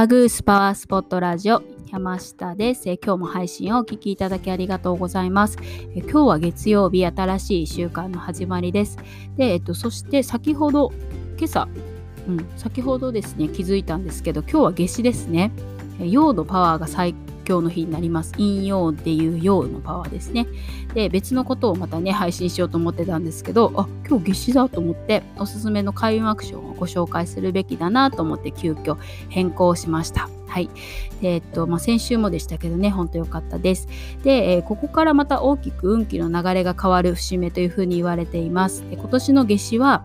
バグースパワースポットラジオ山下です、え今日も配信をお聴きいただきありがとうございます、え今日は月曜日新しい週間の始まりです。で、えっと、そして先ほど今朝、うん、先ほどですね気づいたんですけど今日は夏至ですね。陽のパワーが最今日の日になります。陰陽っていう陽のパワーですね。で、別のことをまたね、配信しようと思ってたんですけど、あ、今日夏至だと思って、おすすめの開運アクションをご紹介するべきだなと思って急遽変更しました。はい。えー、っと、まあ、先週もでしたけどね、ほんと良かったです。で、えー、ここからまた大きく運気の流れが変わる節目というふうに言われています。で今年の夏至は、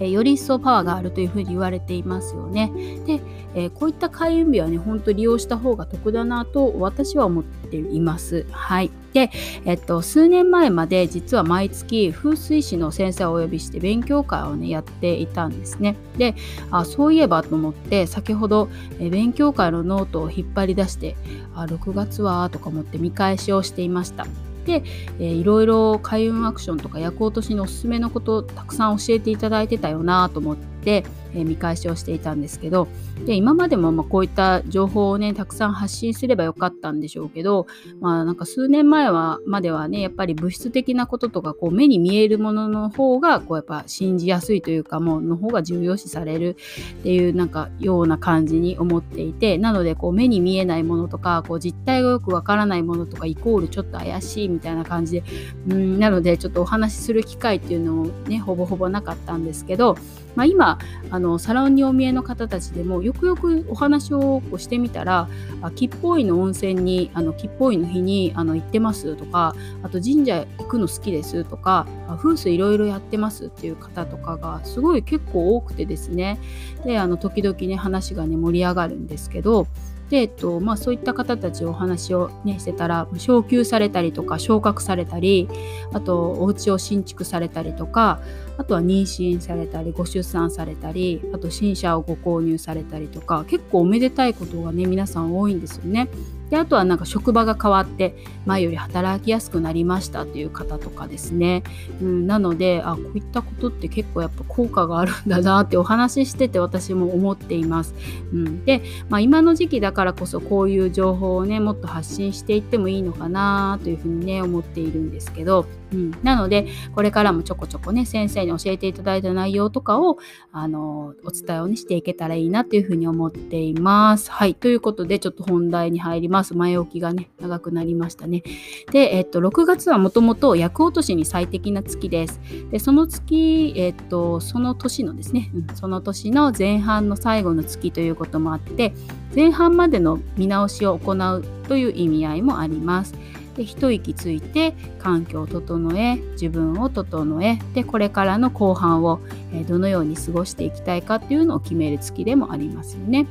えより一層パワーがあるというふうに言われていますよね。で、え、こういった開運日はね、ほんと利用した方が得だなと私は思っています。はい。で、えっと、数年前まで実は毎月風水師の先生をお呼びして勉強会をね、やっていたんですね。で、あそういえばと思って、先ほど、え勉強会のノートを引っ張り出して、あ6月はとか思って見返しをしていました。て、えー、いろいろ開運アクションとか役落としにおすすめのことをたくさん教えていただいてたよなと思って、えー、見返しをしていたんですけどで今までもまこういった情報をねたくさん発信すればよかったんでしょうけどまあなんか数年前はまではねやっぱり物質的なこととかこう目に見えるものの方がこうやっぱ信じやすいというかもうの方が重要視されるっていうなんかような感じに思っていてなのでこう目に見えないものとかこう実態がよくわからないものとかイコールちょっと怪しいみたいな感じでうんなのでちょっとお話しする機会っていうのをねほぼほぼなかったんですけどまあ、今あのサロンにお見えの方たちでもよくよくお話をこうしてみたらあ木っぽいの温泉にあの木っぽいの日にあの行ってますとかあと神社行くの好きですとか風水いろいろやってますっていう方とかがすごい結構多くてですね。であの時々ね話がね盛り上がるんですけどで、えっとまあ、そういった方たちお話を、ね、してたら昇給されたりとか昇格されたりあとお家を新築されたりとかあとは妊娠されたりご出産されたりあと新車をご購入されたりとか結構おめでたいことがね皆さん多いんですよね。であとはなんか職場が変わって前より働きやすくなりましたという方とかですね、うん、なのであこういったことって結構やっぱ効果があるんだなってお話ししてて私も思っています、うん、で、まあ、今の時期だからこそこういう情報をねもっと発信していってもいいのかなというふうにね思っているんですけど、うん、なのでこれからもちょこちょこね先生に教えていただいた内容とかをあのお伝えを、ね、していけたらいいなというふうに思っていますはいということでちょっと本題に入ります。前置きがね、長くなりましたね。で、えっと、6月はもともと役落としに最適な月です。で、その月、えっと、その年のですね、うん、その年の前半の最後の月ということもあって、前半までの見直しを行うという意味合いもあります。で一息ついて環境を整え自分を整えでこれからの後半を、どのように過ごしていきたいかっていうのを決める月でもありますよね。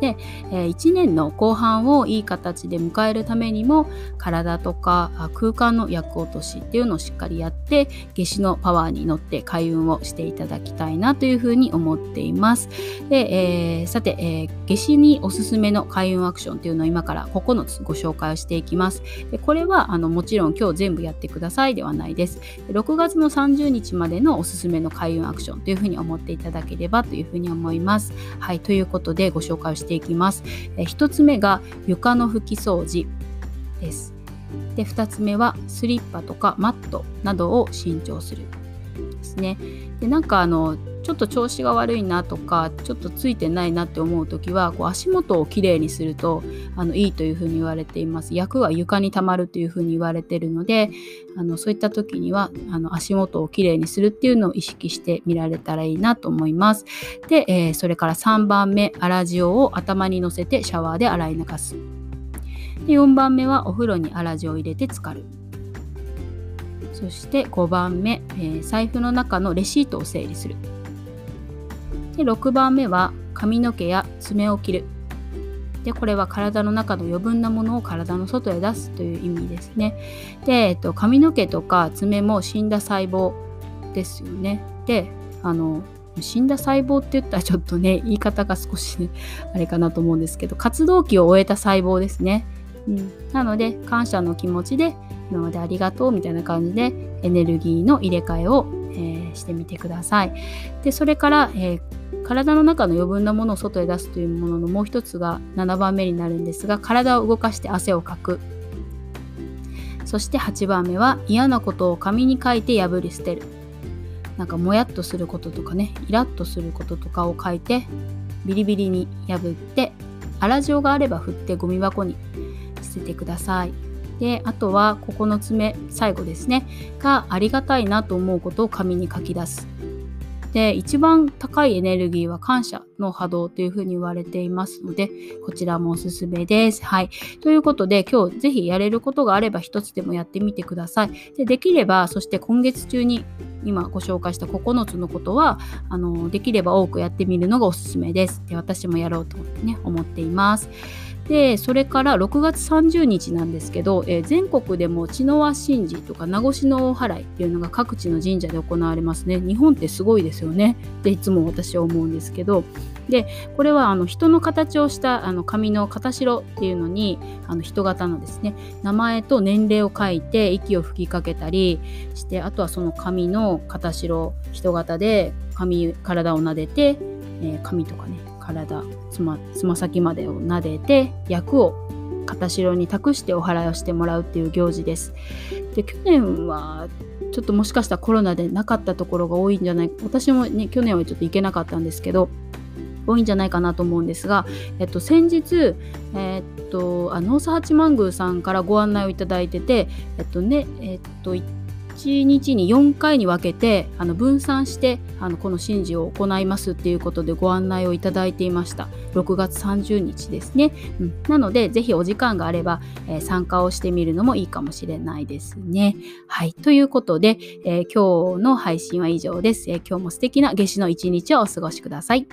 で、えー、1年の後半をいい形で迎えるためにも体とか空間の役落としっていうのをしっかりやって夏至のパワーに乗って開運をしていただきたいなというふうに思っています。で、えー、さて、えー、夏至におすすめの開運アクションっていうのを今から9つご紹介をしていきます。でこれはあのもちろん今日全部やってくださいではないです。6月の30日までのおすすめの開運アクションというふうに思っていただければというふうに思います。はい、ということでご紹介をしてしていきます。え1つ目が床の拭き掃除です。で2つ目はスリッパとかマットなどを新調するですね。でなんかあのちょっと調子が悪いなとかちょっとついてないなって思う時はこう足元をきれいにするとあのいいというふうに言われています。役は床にたまるというふうに言われているのであのそういった時にはあの足元をきれいにするっていうのを意識してみられたらいいなと思います。で、えー、それから3番目粗塩を頭にのせてシャワーで洗い流す。で4番目はお風呂に粗塩を入れて浸かる。そして5番目、えー、財布の中のレシートを整理する。で6番目は髪の毛や爪を切る。でこれは体の中の余分なものを体の外へ出すという意味ですね。で、えっと、髪の毛とか爪も死んだ細胞ですよね。であの死んだ細胞って言ったらちょっとね言い方が少しね あれかなと思うんですけど活動期を終えた細胞ですね、うん、なので感謝の気持ちで今までありがとうみたいな感じでエネルギーの入れ替えを、えー、してみてください。でそれから、えー体の中の余分なものを外へ出すというもののもう一つが7番目になるんですが体を動かして汗をかくそして8番目は嫌なことを紙に書いて破り捨てるなんかもやっとすることとかねイラッとすることとかを書いてビリビリに破って粗塩があれば振ってゴミ箱に捨ててください。であとは9つ目最後ですねがありがたいなと思うことを紙に書き出す。で一番高いエネルギーは感謝の波動というふうに言われていますのでこちらもおすすめです。はい。ということで今日ぜひやれることがあれば一つでもやってみてください。でできればそして今月中に今ご紹介した9つのことはあのできれば多くやってみるのがおすすめです。で私もやろうと、ね、思っています。でそれから6月30日なんですけど、えー、全国でも茅の輪神事とか名護市の大払いっていうのが各地の神社で行われますね。日本ってすごいですよね。っていつも私は思うんですけど。でこれはあの人の形をしたあの紙の型代っていうのにあの人型のですね名前と年齢を書いて息を吹きかけたりしてあとはその紙の型代人型で髪体を撫でて、えー、髪とかね体つまつま先までを撫でて役を片代に託してお祓いをしてもらうっていう行事です。で去年はちょっともしかしたらコロナでなかったところが多いんじゃない私もね去年はちょっと行けなかったんですけど多いんじゃないかなと思うんですが、えっと、先日、えっと、あノース八幡宮さんからご案内をいただいてて、えっとね、えっと、1日に4回に分けてあの分散してあのこの神事を行いますっていうことでご案内をいただいていました。6月30日ですね、うん、なのでぜひお時間があれば、えー、参加をしてみるのもいいかもしれないですね。はい。ということで、えー、今日の配信は以上です、えー、今日も素敵な夏至の一日をお過ごしください。